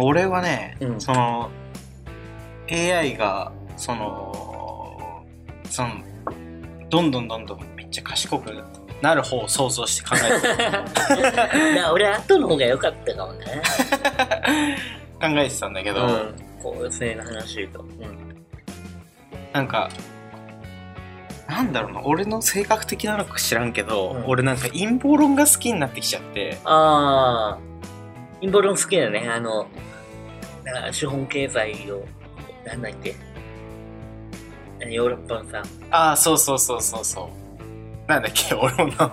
俺はね、うん。その AI がそのそのどんどんどんどんめっちゃ賢くなる方を想像して考えていや 俺後の方が良かったかもね。考えてたんだけど、うん。構成の話言うと、うん、なんかなんだろうな俺の性格的なのか知らんけど、うん。俺なんか陰謀論が好きになってきちゃって。ああ陰謀論好きだよね。あの資本経済をなんだっけ？ヨーロッパのさ。ああそうそうそうそうそう。なんだっけ？俺もな。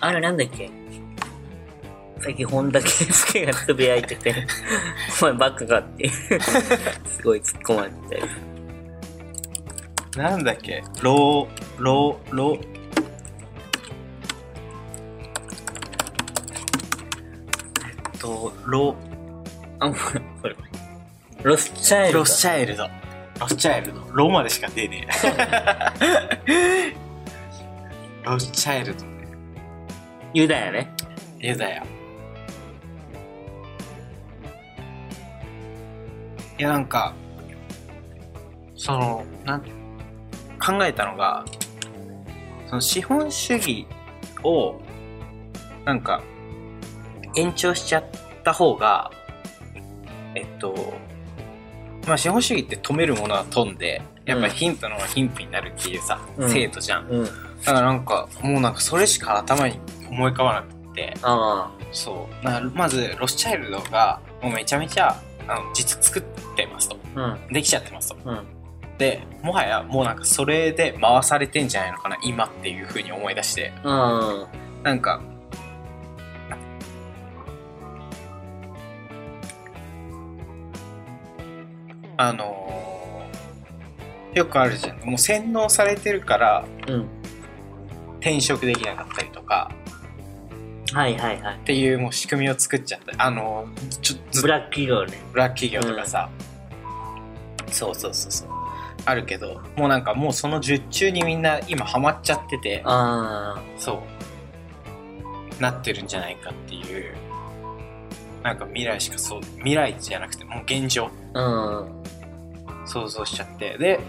あれなんだっけ？最近本田圭佑がつぶやいてて、お前バカかって、すごい突っ込まれてて。なんだっけ？ローローロー。えっとロあ、これ、これ。ロスチャイルド。ロスチャイルド。ロスチャイルド。ローまでしか出ねえ。ロスチャイルドね。ユダヤね。ユダヤ。いやなんかそのなん考えたのがその資本主義をなんか延長しちゃった方がえっとまあ資本主義って止めるものは飛んでやっぱり貧富の方が貧富になるっていうさ、うん制度じゃんうん。だからなんかもうなんかそれしか頭に思い浮かばなくてあそうなまずロスチャイルドがもうめちゃめちゃあの実作ってますとあ。うん。できちゃってますとうん。でもはやもうなんかそれで回されてんじゃないのかな今っていうふうに思い出してうん。なんかあのーよくあるじゃんもう洗脳されてるからうん。転職できなかったりとか。はいはいはい。っ。ていうもう仕組みを作っちゃった。あのーちょずブラック企業ね。ブラック企業とかさ、そうそうそうそう。あるけどもうなんかもうその術中にみんな今ハマっちゃってて。あそう。なってるんじゃないかっていうなんか未来しかそう未来じゃなくてもう現状あ。うん。想像しちゃってで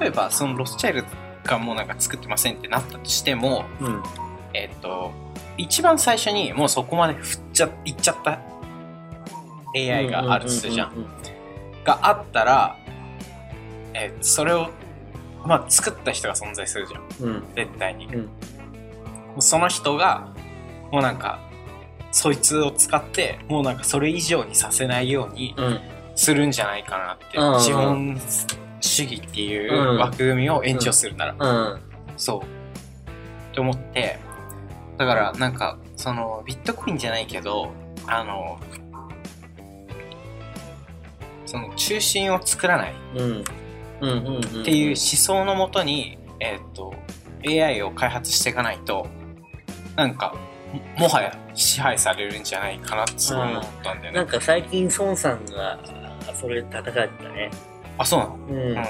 例えばそのロスチャイルドがもうなんか作ってませんってなったとしてもうん。えっ、と一番最初にもうそこまで振っちゃいっちゃった AI があるとするじゃんがあったら、えーそれを、まあ、作った人が存在するじゃん。うん。絶対に。うん。その人が、もうなんか、そいつを使って、もうなんかそれ以上にさせないようにうん。するんじゃないかなって。うん資本主義っていう枠組みを延長するなら。うん。そう。って思って、だからなんか、その、ビットコインじゃないけど、あの、その中心を作らない。うん。うん。うん。っていう思想のもとに、えーっと AI を開発していかないとなんかももはや支配されるんじゃないかなってすごい思ったんだよね。なんか最近孫さんがそれで叩かれてたね。あそうなの？うん。うん。な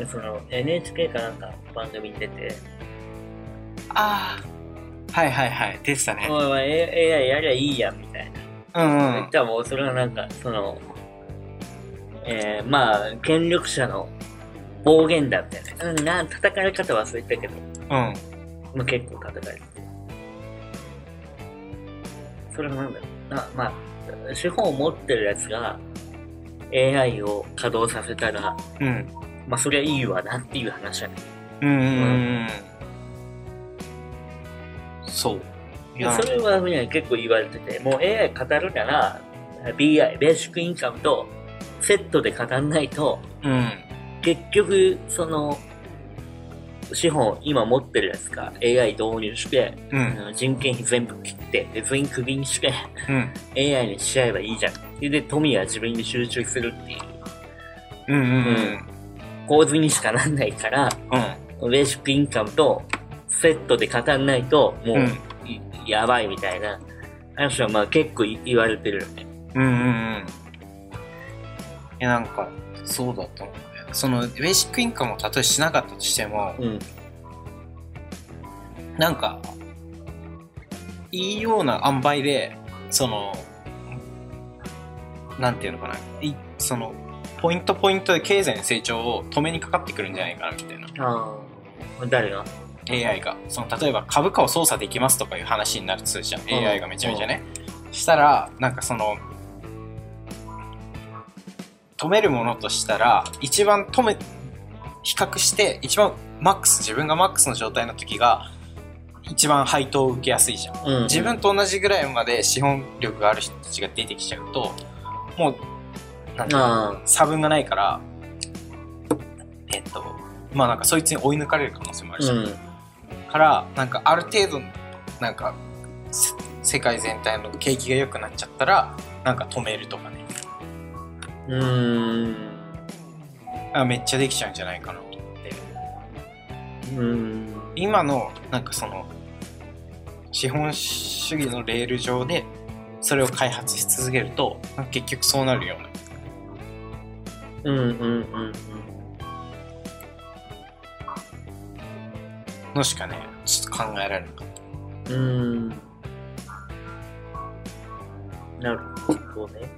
んかその NHK かなんか番組に出て、ああはいはいはい。出てたね。おいおい AI やりゃいいやんみたいな。うんうん。言ったらもうそれはなんかその、えー、まあ権力者の暴言だったよね。うん、な叩かれ方忘れたけど、うんまあ、結構叩かれて。それはなんだろう。な、まあ、資本を持ってるやつが AI を稼働させたら、うん。まあそりゃいいわなっていう話だね。うんうんうんそう。いや。それはね、結構言われてて、もう AI 語るなら、BI、ベーシックインカムとセットで語んないと、うん。結局、その、資本今持ってるやつが AI 導入して、うん。人件費全部切って、で全員クビにして、うん。AI にしちゃえばいいじゃん。で、で富は自分に集中するっていう。うんうんうん。構図にしかなんないから、うん。ベーシックインカムとセットで語んないと、もう、うん。いやばいみたいな。話はまあ結構い言われてるよね。うんうんうん。いやなんかそうだと思うねそのベーシックインカムをたとえしなかったとしてもうん。なんかいいような塩梅でそのなんていうのかな。いそのポイントポイントで経済の成長を止めにかかってくるんじゃないかなみたいな。ああ。誰が？AI が。その例えば株価を操作できますとかいう話になるとするじゃん、ん AI がめちゃめちゃね、したらなんかその止めるものとしたら一番止め比較して一番マックス自分がマックスの状態の時が一番配当を受けやすいじゃんうん。自分と同じぐらいまで資本力がある人たちが出てきちゃうともうなんていうのあ差分がないからえっとまあなんかそいつに追い抜かれる可能性もああ。るじゃん、うん。からなんかある程度なんかせ世界全体の景気が良くなっちゃったらなんか止めるとかねうーん。あめっちゃできちゃうんじゃないかなと思ってうーん。今のなんかその資本主義のレール上でそれを開発し続けると結局そうなるようなうんうんうんのしかねちょっと考えられなかったうん。うーん。なるほどね。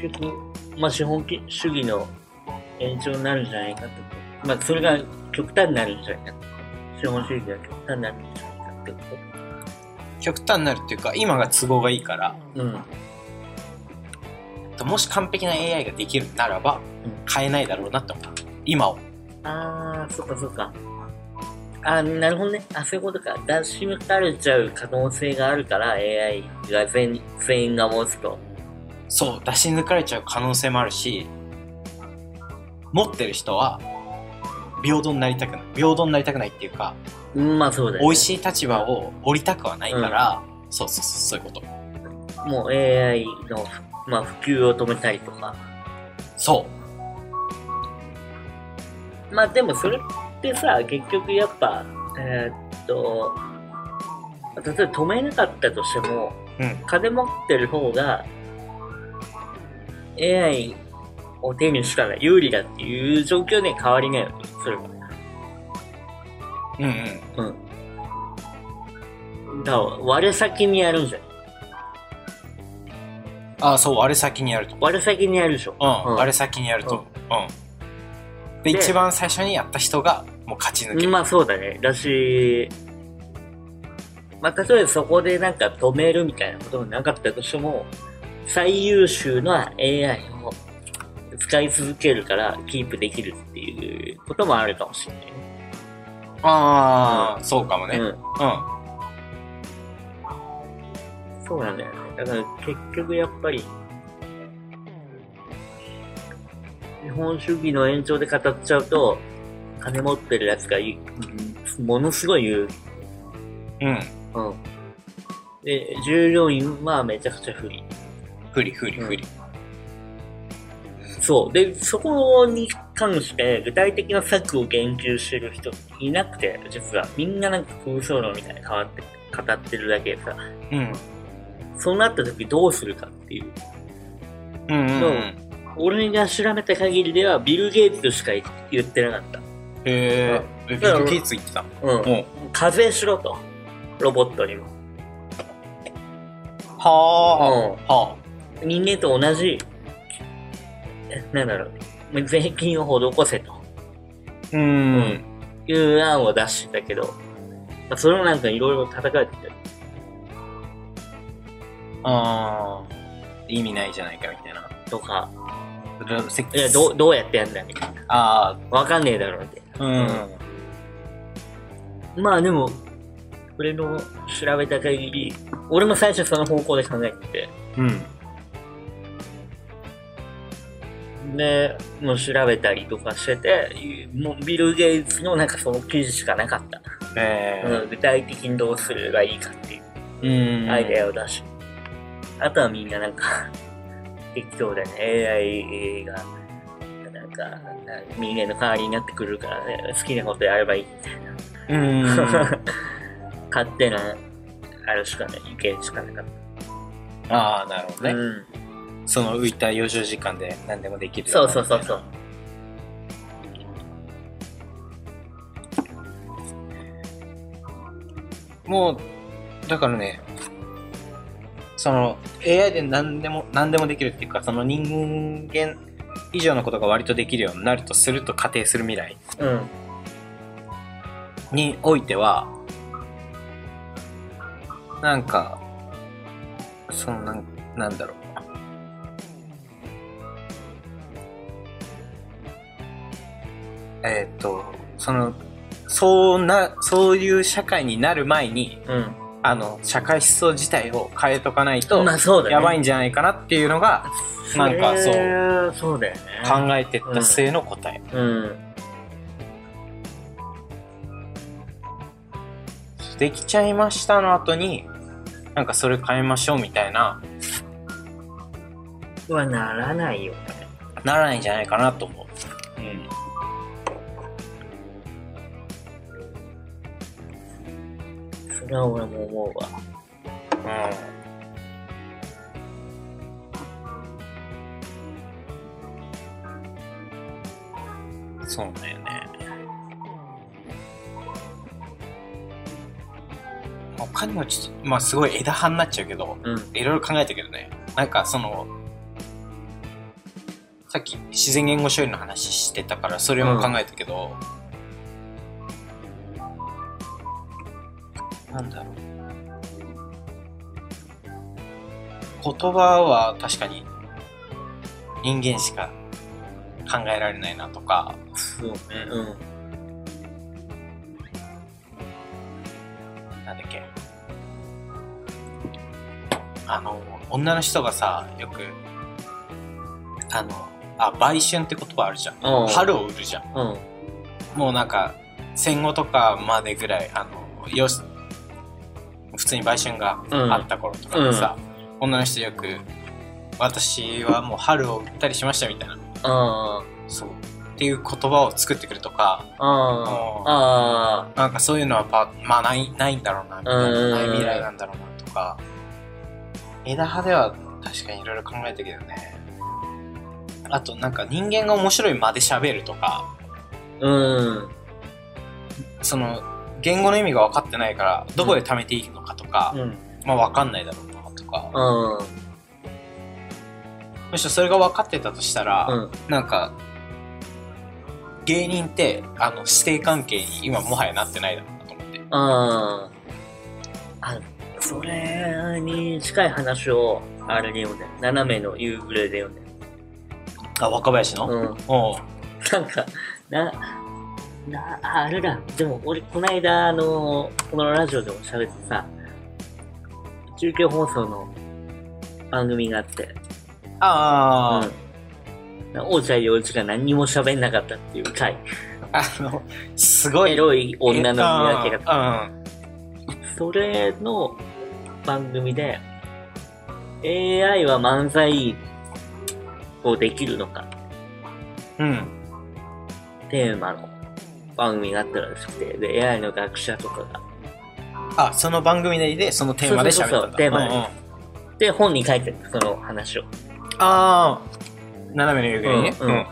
結局、まあ、資本主義の延長になるんじゃないかと。まあ、それが極端になるんじゃないかと。資本主義が極端になるんじゃないかってこ極端になるっていうか今が都合がいいからと。うん。もし完璧な AI ができるならばうん変えないだろうなって思う今をあー、そっかそっか。あー、なるほどね。あ、そういうことか。出し抜かれちゃう可能性があるから AI が全全員が持つと。そう出し抜かれちゃう可能性もあるし持ってる人は平等になりたくない平等になりたくないっていうかうん、まあそうだよ、ね。美味しい立場を降りたくはないから、そうそうそうそういうこともう AI の、まあ、普及を止めたりとか。そまあでもそれってさ、結局やっぱ、えーっと、例えば止めなかったとしても、ううん金持ってる方が AI を手にしたら有利だっていう状況には変わりないわけそれは。うんうんうん。だから、割れ先にやるんじゃん。ああそうあれ先にやると割れ先にやるでしょ。うん、うんあれ先にやるとうんでで一番最初にやった人がもう勝ち抜ける、まあそうだね。だし、まあ例えばそこでなんか止めるみたいなことがなかったとしても、最優秀な AI を使い続けるからキープできるっていうこともあるかもしれないね。ああ、そうかもね、うんうん。そうなんだよね。だから結局やっぱり、日本主義の延長で語っちゃうと、金持ってるやつがいものすごい言う。うんうん。で、従業員はめちゃくちゃ不利。不利不利不利、そう。で、そこに関して具体的な策を言及してる人いなくて、実は。みんななんか空想論みたいに変わって、語ってるだけでさ、うんそうなった時どうするかっていう。うんうんそう俺が調べた限りでは、ビル・ゲイツしか言ってなかった。へえビル・ゲイツ言ってた？うん。うん課税しろと。ロボットにも。はあ、は人間と同じ、えなんだろう、税金を施せと。あうん。いう案を出してたけど、まあ、それもなんかいろいろ叩かれてて、ああ意味ないじゃないかみたいな。とか、いや、どう、どうやってやんだみたいな。あわかんねえだろ、みたいあうん、な。まあでも、俺の調べた限り、俺も最初その方向で考えてて、うんで、もう調べたりとかしてて、もうビル・ゲイツのなんかその記事しかなかった。えうん、具体的にどうするがいいかっていうー、うんアイデアを出し、あとはみんななんか、適当だね、AI が、なんか、な人間の代わりになってくるからね、好きなことやればいいみたいうんな。勝手な、あれしかない、意見しかなかっああなるほどた。ね、うん。その浮いた余剰時間で何でもできるそうそうそうそう。もうだからねその AI で何でも何でもできるっていうかその人間以上のことが割とできるようになるとすると仮定する未来、うん、においてはなんかそのなんなんだろう。えーっと、その、そうな、そういう社会になる前に、うん。あの、社会思想自体を変えとかないと、まあそうだね。やばいんじゃないかなっていうのが、なんかそうう。そうだよね。考えてった末の答え。うん。できちゃいましたの後に、なんかそれ変えましょうみたいな、はならないよね。ならないんじゃないかなと思う。うん。れは俺も思うわ。うん。そうだよね。他にもちょっと、まあすごい枝葉になっちゃうけど、うん。いろいろ考えたけどね。なんかその、さっき自然言語処理の話してたから、それも考えたけど、なんだろう。言葉は確かに人間しか考えられないなとか、そうね。うん。なんだっけ。あの、女の人がさ、よく、あの、あ、売春って言葉あるじゃん。うん春を売るじゃん。うん。もうなんか、戦後とかまでぐらい、あの、よし、普通に売春があった頃とかでさ、女の人よく、私はもう春を売ったりしましたみたいな。あそう。っていう言葉を作ってくるとか、あ。なんかそういうのはまあない、ないんだろうな、みたいな。うんない未来なんだろうな、とか。枝葉では確かにいろいろ考えたけどね。あとなんか人間が面白い間で喋るとか、あ。うん。その、言語の意味が分かってないから、どこで貯めていいのかとか、うん。まあ分かんないだろうな、とか。うん。むしろそれが分かってたとしたら、うん。なんか、芸人って、あの、師弟関係に今もはやなってないだろうなと思って。ああ。あ、それに近い話を、あれで読んだよ。斜めの夕暮れで読んだよ。あ、若林の、うん。なんか、な、な、ああれだ。でも俺、こないだ、あの、このラジオでも喋ってさ、中継放送の番組があって、ああ、うん。王ちゃん陽一が何にも喋んなかったっていう回。あの、すごい。エロい女の見分け方。方。それの番組で、AI は漫才をできるのかうん。うん。テーマの番組があったらしくて、で、AI の学者とかが、あ、その番組内でそのテーマで喋った。そうそうそうテーマでうんうんで、本に書いてるその話を。ああ、斜めの夕暮れにね。うんうん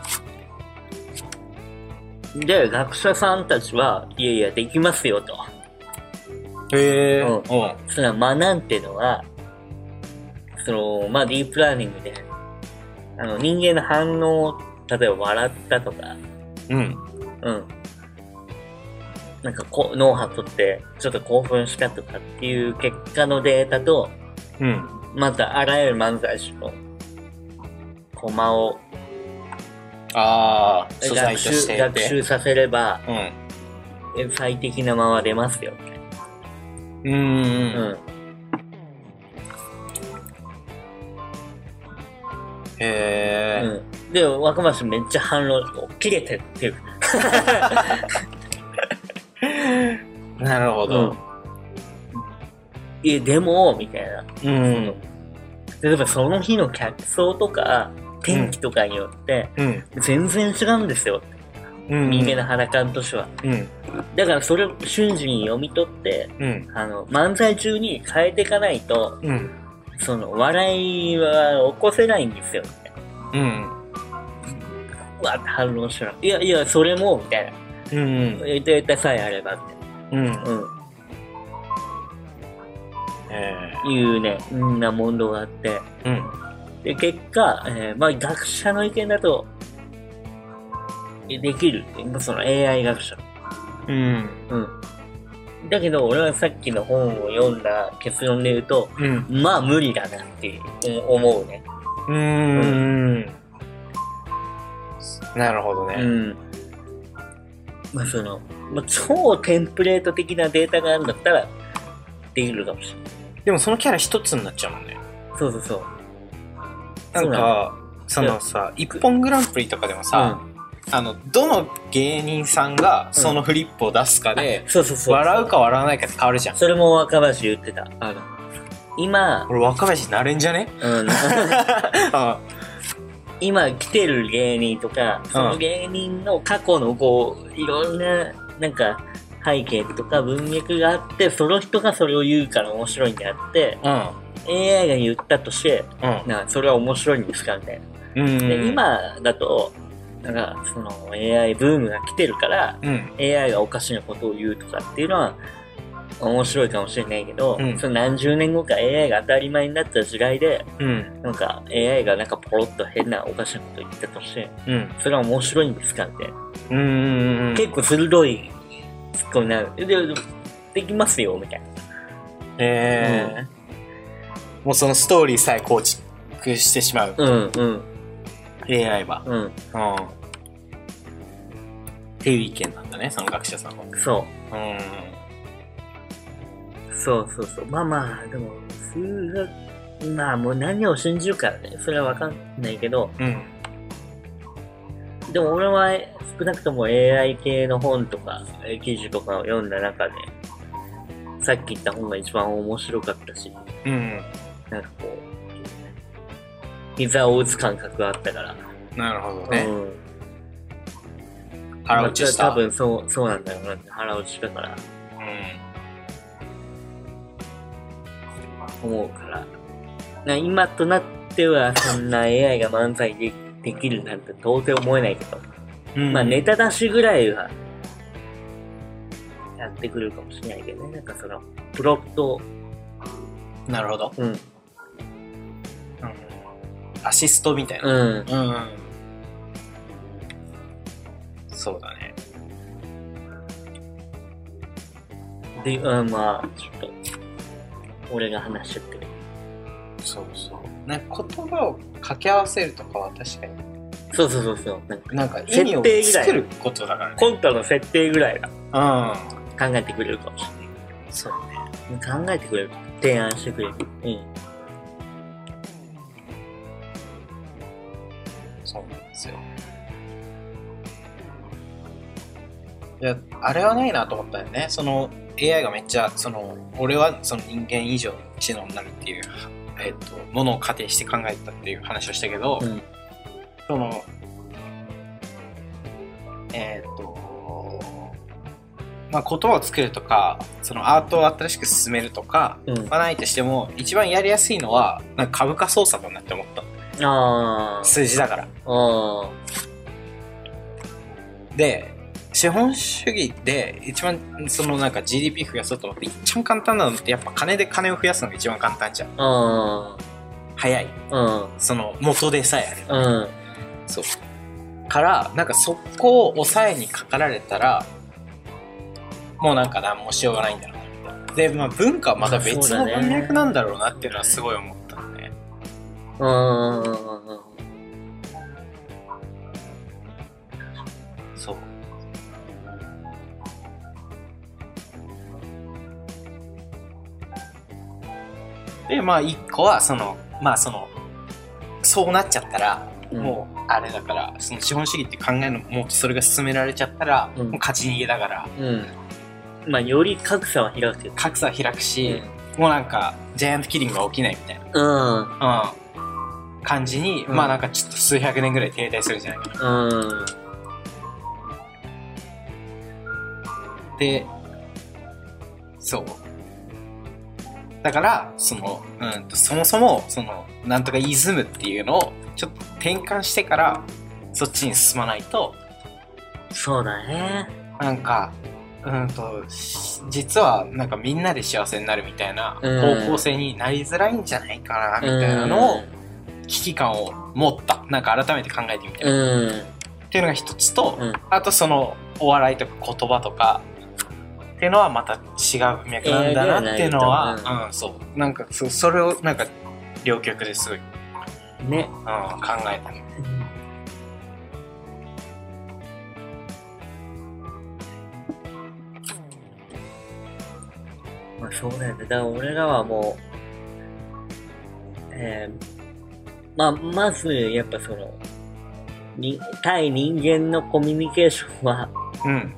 で、学者さんたちは、いやいや、できますよと。へえ。うんうん。それは間なんてのは、その、まあ、ディープラーニングで、あの、人間の反応を、例えば笑ったとか、うん。うん。なんかこう、脳波取って、ちょっと興奮したとかっていう結果のデータと、うん。またあらゆる漫才師の、コマをああ、素材学として習、学習させれば、うん。え最適な間は出ますよ。うん。うん。うん。へえ。うん。で、若林めっちゃ反論、切れてるっていう。なるほど。いや、でも、みたいな。うん。例えばその日の客層とか、天気とかによって、うん。全然違うんですよ。うん。人間の肌感としては。うん。だからそれを瞬時に読み取って、うん。あの、漫才中に変えていかないと、うん。その、笑いは起こせないんですよ。うん。うわって反論したら、いやいや、それも、みたいな。うん。データさえあれば、みうん。たいな。うん。えいうね、んな問答があって、えうん。で、結果、えーまあ学者の意見だと、えできるその AI 学者の。うん。うん。だけど、俺はさっきの本を読んだ結論で言うと、うん。まあ無理だなって思うね。うーん。なるほどね。うん。まあその、まあ、超テンプレート的なデータがあるんだったら、できるかもしれない。でもそのキャラ一つになっちゃうもんね。そうそうそう。なんか、そのさ、一本グランプリとかでもさ、あの、どの芸人さんがそのフリップを出すかで。笑うか笑わないかって変わるじゃん。それも若林言ってた。あの、今、俺若林になれんじゃね？うん、あ今来てる芸人とか、その芸人の過去のこう、いろんな、なんか、背景とか文脈があって、その人がそれを言うから面白いんであって、うん。AI が言ったとして、うん。なそれは面白いんですか？みたいな。うん。で、今だと、なんか、その AI ブームが来てるから、うん。AI がおかしなことを言うとかっていうのは、面白いかもしれないけど、うんその何十年後か AI が当たり前になった時代で、うん。なんか AI がなんかポロッと変なおかしなこと言ったとして、うん。それは面白いんですかって。うん。うん。結構鋭いツッコミになる。で、でできますよ、みたいな。ええもうそのストーリーさえ構築してしまう。うん、うん、AI は。うん。うん。っていう意見なんだね、その学者さんは。そうん。う。そうそうそう。まあまあ、でも、数学、まあもう何を信じるからね。それはわかんないけど、うん。でも俺は少なくとも AI 系の本とか、えー記事とかを読んだ中で、さっき言った本が一番面白かったし、うん。なんかこう、膝を打つ感覚があったから。なるほどね。うん。腹落ちした。まあ多分そう、そうなんだろうなって腹落ちだからうん。思うから。な今となってはそんな AI が漫才でできるなんて到底思えないけど、うんまあネタ出しぐらいはやってくるかもしれないけどね。なんかその、プロット、なるほど。うん、うん。アシストみたいな。うん、うん。そうだね。で、うん、まあ、ちょっと、俺が話しってる。そうそう。なんか言葉を掛け合わせるとかは確かに、そうそうそうそう。なんかなんか意味を作ることだからね。コントの設定ぐらいはうん。考えてくれるかもしれない。そうね。考えてくれる。提案してくれる。うん。そうなんですよ。いや、あれはないなと思ったよね。その AI がめっちゃ、その、俺はその人間以上の知能になるっていう、えっ、と、ものを仮定して考えたっていう話をしたけど、うんその、えっ、と、まあ、言葉を作るとか、そのアートを新しく進めるとか、うん。はないとしても、一番やりやすいのは、なんか株価操作だなって思った。数字だから。あで、資本主義で一番そのなんか GDP 増やそうと思って一番簡単なのってやっぱ金で金を増やすのが一番簡単じゃん。ー。あ早い。ー。その元でさえあれば。うん。うん。そう。から、なんかそこを抑えにかかられたら、もうなんか何もしようがないんだろうな。で、まあ文化はまた別の文脈なんだろうなっていうのはすごい思ったのね。うん。で、まあ一個はその、まあその、そうなっちゃったら、うんもうあれだから、その資本主義って考えのもうそれが進められちゃったら、うんもう勝ち逃げだから、うん。まあ、より格差は開くけど。格差開くし、もうなんか、ジャイアントキリングが起きないみたいうん。な、うん、感じに、うんまあなんかちょっと数百年ぐらい停滞するんじゃないかな。うん。で、そう。だから、その、うんと、そもそも、その、なんとかイズムっていうのを、ちょっと転換してから、そっちに進まないと、そうだね。なんか、うんとし実はなんかみんなで幸せになるみたいなうん。方向性になりづらいんじゃないかなみたいなのを危機感を持った。なんか改めて考えてみて。うる、ん。っていうのが一つと、うん。あとそのお笑いとか言葉とかっていうのはまた違う脈なんだなっていうのは、う。ん、そう。なんかそそれをなんか両極ですごい、うん、ね。考えたねまあそうだよね。だから俺らはもう、えー、まあ、まず、やっぱその、に対人間のコミュニケーションはうん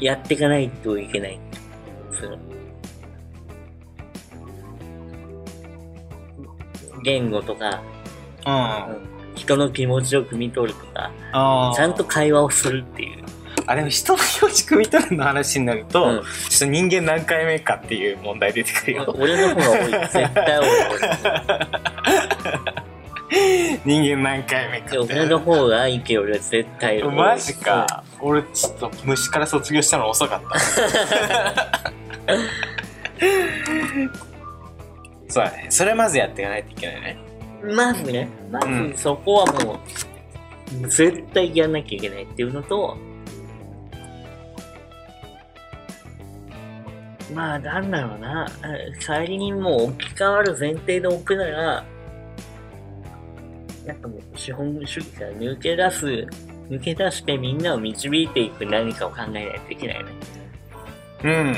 やっていかないといけない。その、言語とか、うん人の気持ちを汲み取るとか、ちゃんと会話をするっていう。あでも人の気持ち汲み取るの話になると、うんちょっと人間何回目かっていう問題出てくるよ俺の方が多い。絶対多い。人間何回目か俺って。俺の方がいいけど俺は絶対。マジか、俺ちょっと虫から卒業したの遅かった。そうだね。それまずやっていかないといけないね。まずね、まうんずそこはもう、絶対やんなきゃいけないっていうのと、まあ、なんだろうな、帰りにもう置き換わる前提で置くなら、なんかもう資本主義から抜け出す、抜け出してみんなを導いていく何かを考えないといけないね。うん。うん。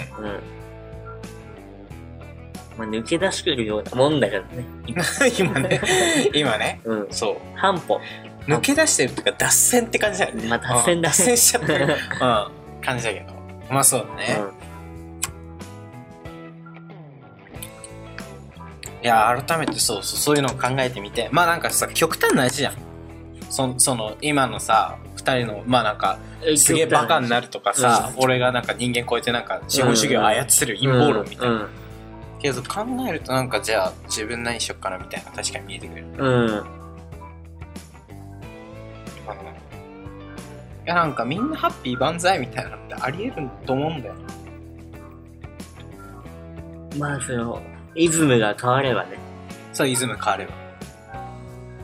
まあ、抜け出してるようなもんだからね。今 今ね。今ね。うん。そう。半歩。抜け出してるっていうか脱線って感じだよね。まあ脱線だ 脱線しちゃってる、うん、感じだけど。まあそうだね、いや改めてそうそうそういうのを考えてみてまあなんかさ極端な話じゃんそその今のさ二人のまあなんかうん。すげえバカになるとかさ、俺がなんか人間超えてなんか資本主義を操る陰謀論みたいな、な。けど考えるとなんかじゃあ自分何しよっかなみたいな確かに見えてくる、うん。うん。いやなんかみんなハッピー万歳みたいなのってあり得ると思うんだよねまあ、その、イズムが変わればね。そうイズム変われば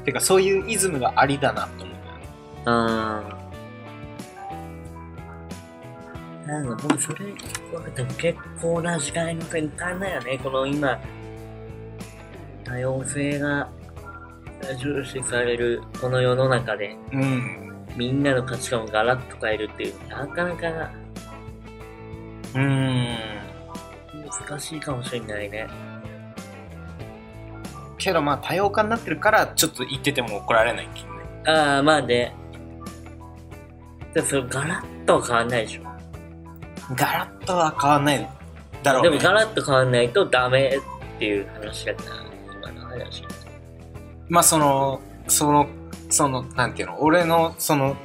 てかそういうイズムがありだなと思うよねうん。なんか、もうそれ、でも結構な時代の転換だよね。この今、多様性が重視されるこの世の中で、うんみんなの価値観をガラッと変えるっていう、なかなかうーん難しいかもしれないね。けどまあ多様化になってるからちょっと言ってても怒られないけどねああ、まあね。でもそれガラッとは変わんないでしょ。ガラッとは変わんないだろうねでもガラッと変わんないとダメっていう話だから、今の話。まあそのそのそのなんていうの？俺のその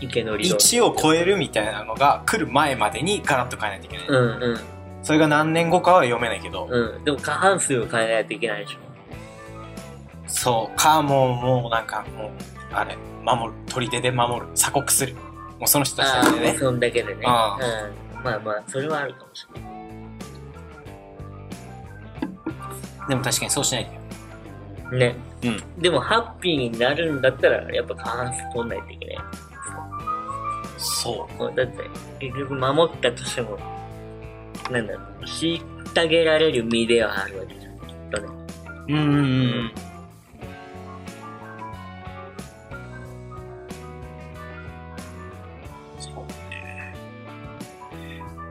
池の理論。1を超えるみたいなのが来る前までにガラッと変えないといけない、うんうんそれが何年後かは読めないけど、うん。でも過半数を変えないといけないでしょ。そうかもうもうなんかもうあれ守る砦で守る鎖国するもうその人たちだけでねそんだけでね。うん。あまあまあ、それはあるかもしれない。でも確かにそうしないとね。うんでも、ハッピーになるんだったら、やっぱ過半数取んないといけない。そだって、結局守ったとしても、なんだろう、虐げられる身ではあるわけじゃん、きっとね。ううんうんうんそうね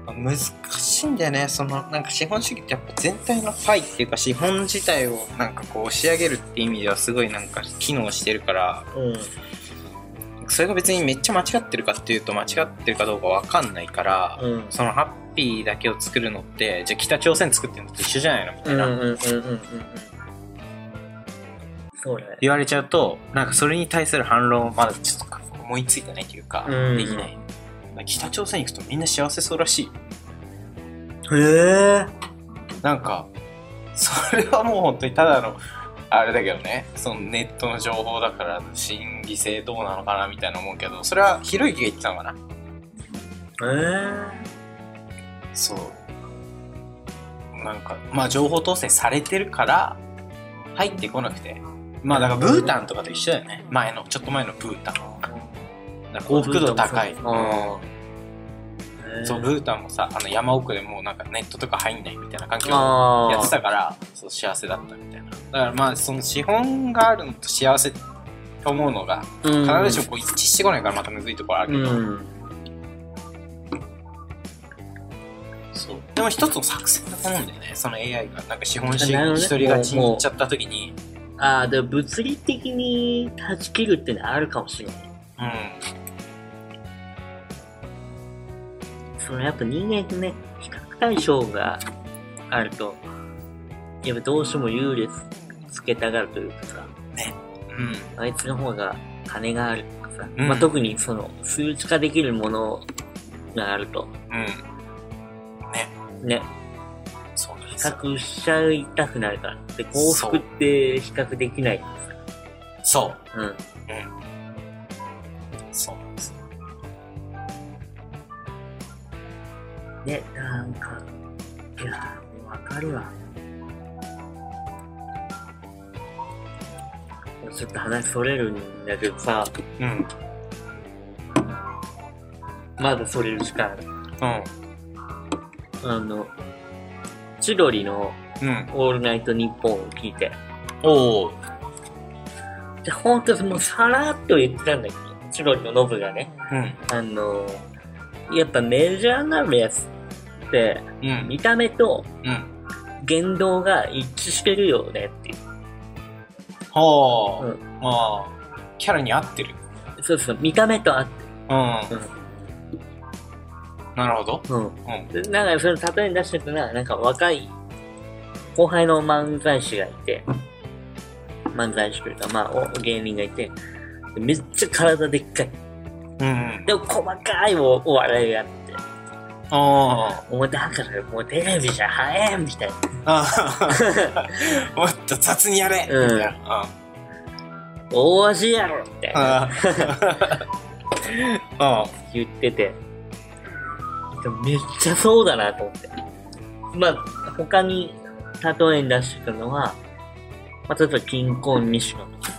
難しいんだよねそのなんか資本主義ってやっぱ全体のパイっていうか資本自体をなんかこう押し上げるって意味ではすごいなんか機能してるからうん。それが別にめっちゃ間違ってるかっていうと間違ってるかどうかわかんないから、うん。そのハッピーだけを作るのってじゃあ北朝鮮作ってるのと一緒じゃないの？みたいな。そうだね。言われちゃうとなんかそれに対する反論をまだちょっと思いついてないというか、うんできない北朝鮮行くとみんな幸せそうらしいへえ。なんかそれはもう本当にただのあれだけどねそのネットの情報だから真偽性どうなのかなみたいな思うけどそれはひろゆきが言ってたのかなえー、そう。なんか、まあ情報統制されてるから、入ってこなくて。まあだからブータンとかと一緒だよね。前の、ちょっと前のブータン。幸福度高い。あうんそう、ブータンもさ、あの山奥でもうなんかネットとか入んないみたいな環境あやってたから、そう幸せだったみたいな。だからまあその資本があるのと幸せと思うのが、必必ずしもこう一致してこないからまたむずいところあるけど、うん。そう。でも一つの作戦だと思うんだよね。その AI が、なんか資本主義一人勝ちに行っちゃった時に、ああ、でも物理的に断ち切るってのはあるかもしれない。うん。そのやっぱ人間ってね、比較対象があると、やっぱどうしても優劣つけたがるというかさ、うん。あいつの方が金があるとかさ、うんまあ、特にその数値化できるものがあると、うん。ね。ね、比そうなんですよ。較しちゃいたくなるから。で、幸福って比較できないからそう。さ。うん。うん。そうね、なんか、いやー、わかるわ。ちょっと話それるんだけどさ、うん。まだそれる時間ある。うん。あの、千鳥のうん。オールナイトニッポンを聞いて、おー。で、ほんともうさらっと言ってたんだけ？ど、千鳥のノブがね、うん。あの、やっぱメジャーなやつうん。見た目とうん。言動が一致してるよねっていう。はあ。うんまあ、キャラに合ってる。そうそう、見た目とあって、うん。うんなるほど。うん。うん。でなんかその例えに出してたのは、なんか若い後輩の漫才師がいて、漫才師というか、まあ、お芸人がいて、でめっちゃ体でっかい。うん。でも細かいおお笑いがあって、あもうだからもうテレビじゃ早えみたいな。あ。もっと雑にやれみうんたいな。大味やろってあ あ。言ってて、めっちゃそうだなと思って。まあ、他に例えに出してたのは、まあ、例えば金婚西野とか、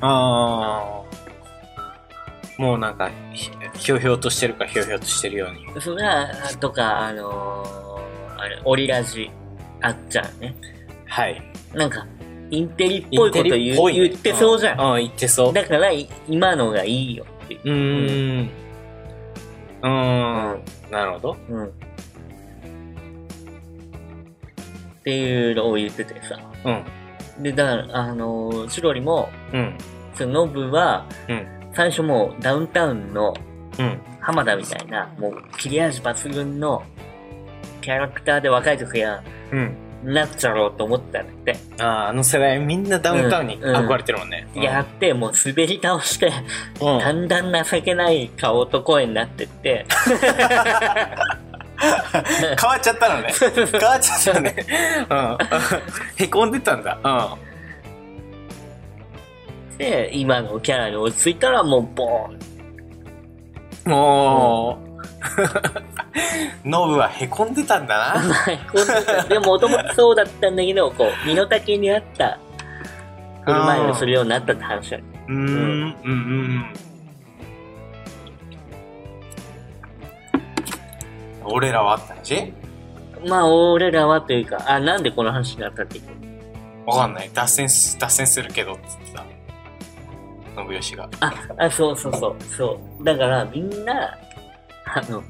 ああ。もうなんか、ひひょうひょうとしてるかひょうひょうとしてるように。それは、とか、あのー、あれ、オリラジ、あっちゃんね。はい。なんか、インテリっぽいこと言うインテリっぽい言ってそうじゃん。うん、言ってそう。だから、い今のがいいよっていう。うーん。うーん。なるほど。うん。っていうのを言っててさ。うん。で、だから、あのー、チロリも、うん。そのノブは、うん。最初もうダウンタウンのうん。浜田みたいな、もう切れ味抜群のキャラクターで若い時は、うん。なっちゃろうと思ったんだって。ああ、あの世代みんなダウンタウンにうん憧れてるもんね。うんやって、もう滑り倒して、うんだんだん情けない顔と声になってって、変わっちゃったのね。変わっちゃったのね。うん。へこんでたんだ。で、今のキャラに落ち着いたらもうボーン。うん。もう、ノブはへこんでたんだな。こんなでももともとそうだったんだけど、こう、身の丈に合った振る舞いをするようになったって話だよ。うーん、うん、うんうん。俺らはあった話まあ、俺らはというか、あ、なんでこの話になったっていうわかんない。脱線す、脱線するけど、つってた。信義が。あ、あ、そうそうそう、そう。だから、みんな、あの、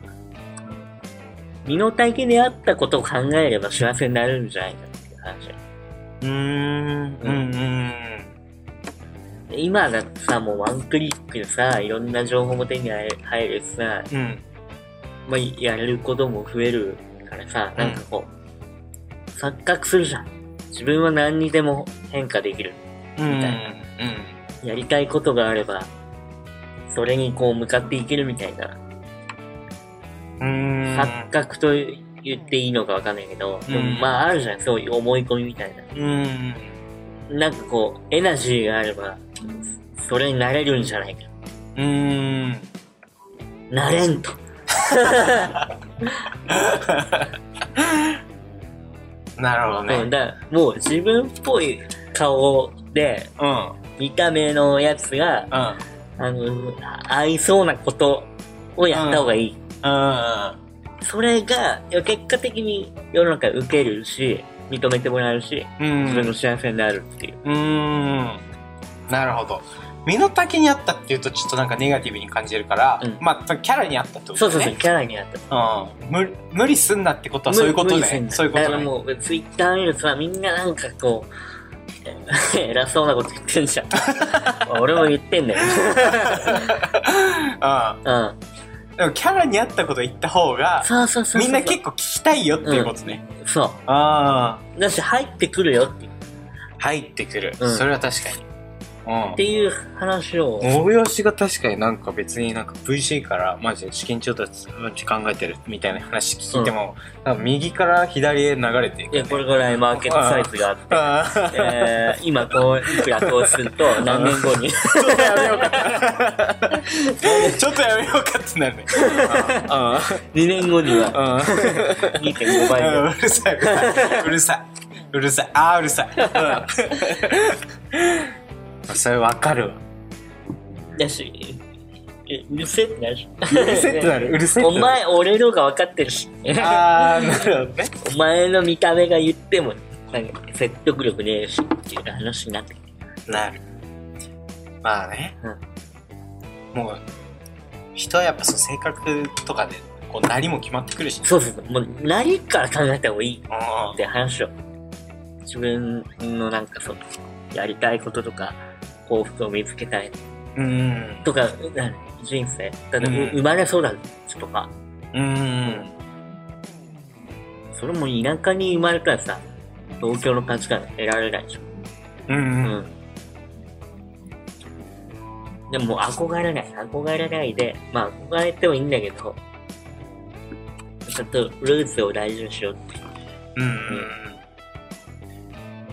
身の丈に合ったことを考えれば幸せになれるんじゃないかっていう話うーん、うん、うん。で今だってさ、もうワンクリックでさ、いろんな情報も手に入入るしさ、うん、まあ、やれることも増えるからさ、なんかこう、錯覚するじゃん。自分は何にでも変化できる。うん、みたいなやりたいことがあれば、それにこう向かっていけるみたいな、うん。錯覚と言っていいのかわかんないけど、でもうんまああるじゃん、そういう思い込みみたいうん。な。なんかこう、エナジーがあれば、それになれるんじゃないか。うーん。なれんと。なるほどうん、ね。だもう自分っぽい顔で、うん。うん。見た目のやつが、あの、合いそうなことをやった方がいい。うん。それが、結果的に世の中受けるし、認めてもらえるし、うん。自分の幸せになるっていう。うーん。なるほど。身の丈に合ったっていうとちょっとなんかネガティブに感じるから、うんまあキャラに合ったってことそうそうそう。キャラにあった。うん。無無理すんなってことはそういうことね。そういうことね。だからもう、ツイッター見るとさ、みんななんかこう、偉そうなこと言ってんじゃん。俺も言ってんだよ。ううん。ん。でもキャラに合ったこと言った方が、そうそうそう。みんな結構聞きたいよっていうことね。そあう。だし、入ってくるよって。入ってくる。うんそれは確かに。うん。っていう話を、大吉が確かになんか別になんか VC からマジで資金調達考えてるみたいな話聞いても、なん。か右から左へ流れていく、いや、これぐらいマーケットサイズがあって、えー、今こう、いくら投資すると何年後に、ちょっとやめようか。ちょっとやめようかってなるね。あ2年後には。ああ2.5倍あで。うるさい、うるさい。うるさい。ああ、うるさい。うんそれわかるわ。だし、えうるせえってなるし。うるせえってなる。うるせえってなる。お前、俺のが分かってるし。ああ、なるほどね。お前の見た目が言っても、なんか説得力ねえしっていう話になってきなる。まあね。もう、人はやっぱそう性格とかで、こう、なりも決まってくるし、そうそうそう。もう、何から考えた方がいいうんって話を。自分のなんかそう、やりたいこととか、幸福を見つけたいうん。とか、なん人生。ただ、うん生まれ育ちとか、うん。それも田舎に生まれたらさ、東京の価値観得られないでしょ。うん。ううん。ん。でも憧れない。憧れないで、まあ憧れてもいいんだけど、ちょっとルーツを大事にしようっていう。うん。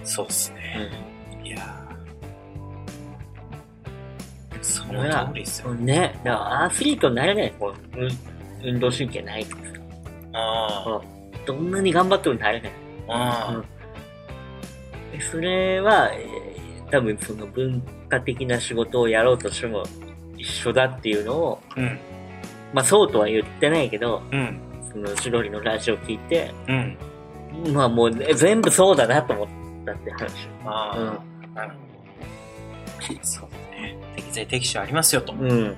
そうっすね。いやその通りっすよ。うん。ね、だからアスリートになれない。こううん運動神経ないからさ。あどんなに頑張ってもなれない。あ。でそれは、えー多分その文化的な仕事をやろうとしても一緒だっていうのを、うん。まあそうとは言ってないけど、うん。その千鳥のラジオ聞いて、うん。まあもうね全部そうだなと思ったって話。ああ。なるほど。そ。適材適所ありますよと。うん。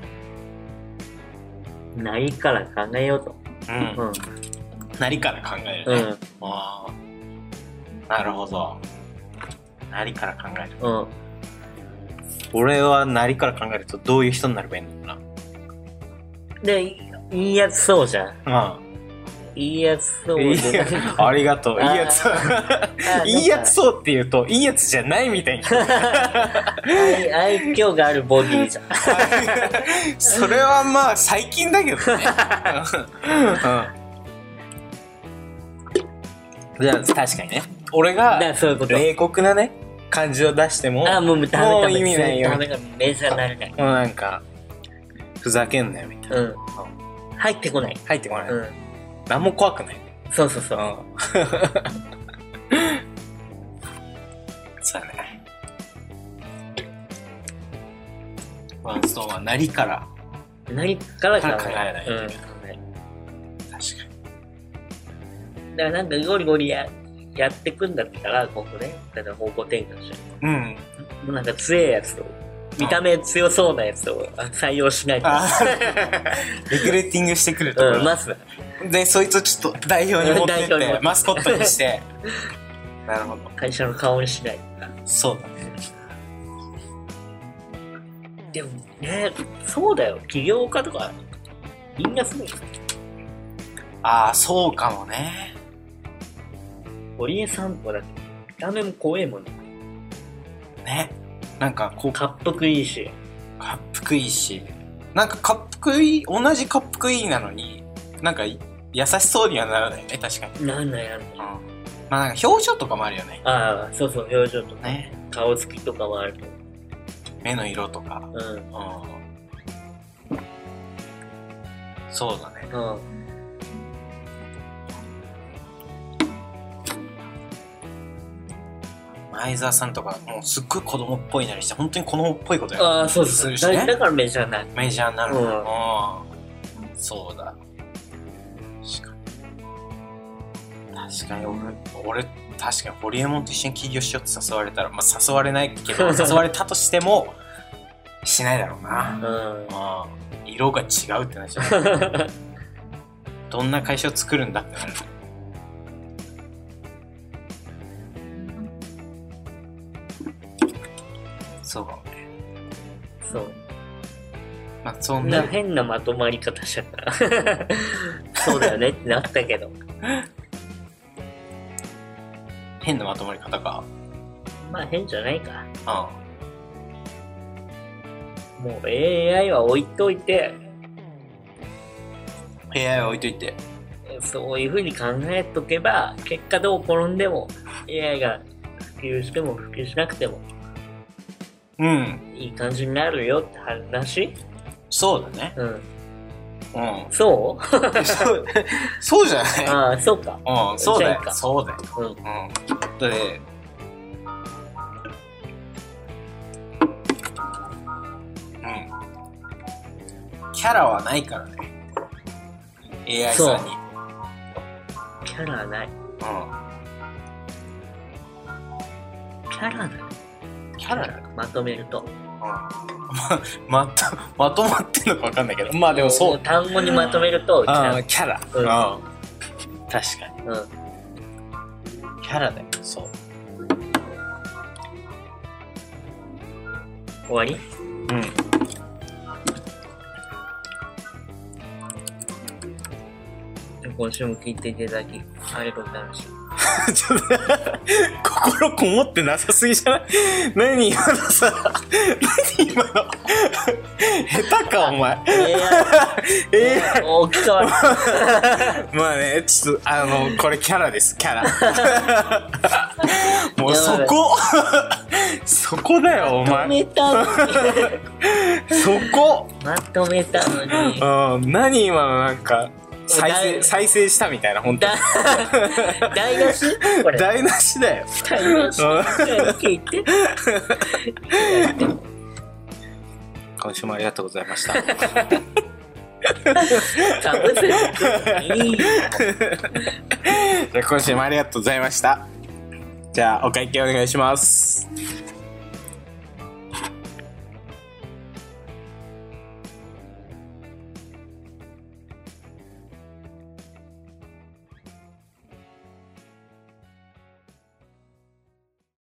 うん。ないから考えようと。うんうん。何から考えるね。うん。ああ。なるほど。何から考えるうん。俺は何から考えるとどういう人になればいいのかで、いいやつそうじゃん。な。いいやつそううん。いい。ありがとう。いいやつ。いいやつそう。って言うと、いいやつじゃないみたいに。愛愛嬌があるボディじゃん。それはまあ最近だけどね。うん。じゃあ確かにね。俺がらそういうこと？冷酷なね、感じを出しても、あ、もうダメもう。意味ないよダメダメ。メジャーになれない。もうなんか、ふざけんなよみたいな。うん。入ってこない。入ってこない。うん。何も怖くない。そうそうそう。うん。そうだね。ワンストーンは何から？何から考えから考えないといけないうん。確かだからなんかゴリゴリややってくんだったら、今後ね、だから方向転換して。に。うん。もうなんか強いやつを、見た目強そうなやつをあ採用しないと。あ リクルーティングしてくるところ、うん、まず、で、そいつをちょっと代表に持ってってマスコットにして。なるほど。会社の顔にしない。そうだね。でもね、そうだよ。起業家とか、みんなすごい。ああ、そうかもね。堀江さんとかだって、見た目も怖いもんね。ね。なんか、こう、かっこいいし。かっいいし。なんか、かっいい、同じかっいいなのに、なんか、優しそうにはならないよね、確かに。なんなんやろ。うん。まあ、なんか表情とかもあるよね。ああ、そうそう、表情とか、ね。顔つきとかもあると。目の色とか。うん。うん。そうだね。うん。前澤さんとか、もうすっごい子供っぽいなりして、本当に子供っぽいことやああ、そうそう。するしねだだからメジャーない。メジャーになる。うんうんそうだ。確かに。確かに俺、俺、確かにホリエモンと一緒に起業しようって誘われたら、まあ誘われないけど、誘われたとしても、しないだろうな。うん。うん色が違うってなっちゃう。どんな会社を作るんだってなる。そうかもね。そう。まあ、そんなな、変なまとまり方しちゃった。そうだよねってなったけど。変なまとまり方か？まあ変じゃないか。うもう AI は置いといて、ん。AI は置いといて。そういう風に考えとけば、結果どう転んでも AI が普及しても普及しなくてもうん。いい感じになるよって話？そうだね。うん。うん。そう？そう、そうじゃない ああ、そうか。うん、そうだよ。そうだよ。うん。うん。だうん。キャラはないからね。AI さんに。キャラない。うキャラない。ん。キャラ。まとめると。うん。ま、まと、まとまってんのかわかんないけど。まあでもそう。単語にまとめると、キャラ。キャラ。うんうん。確かに。うん。キャラだよ。そう。終わり？うん。今週も聞いていただき、ありがとうございました。ちょっと、心こもってなさすぎじゃない？何今のさ、何今の？下手か、お前。ええ大きさは、ー、まあね、ちょっと、あの、これキャラです、キャラ。もうそこ、そこだよ、おまと前。めたのに。そこ？まとめたのに。うん、何今のなんか、再だ生、再生したみたいな、本当だ、台無し？これ。台無しだよ。台無し？うん聞いて。今週もありがとうございました。かぶせていいよ。じゃあ今週もありがとうございました。じゃあお会計お願いします。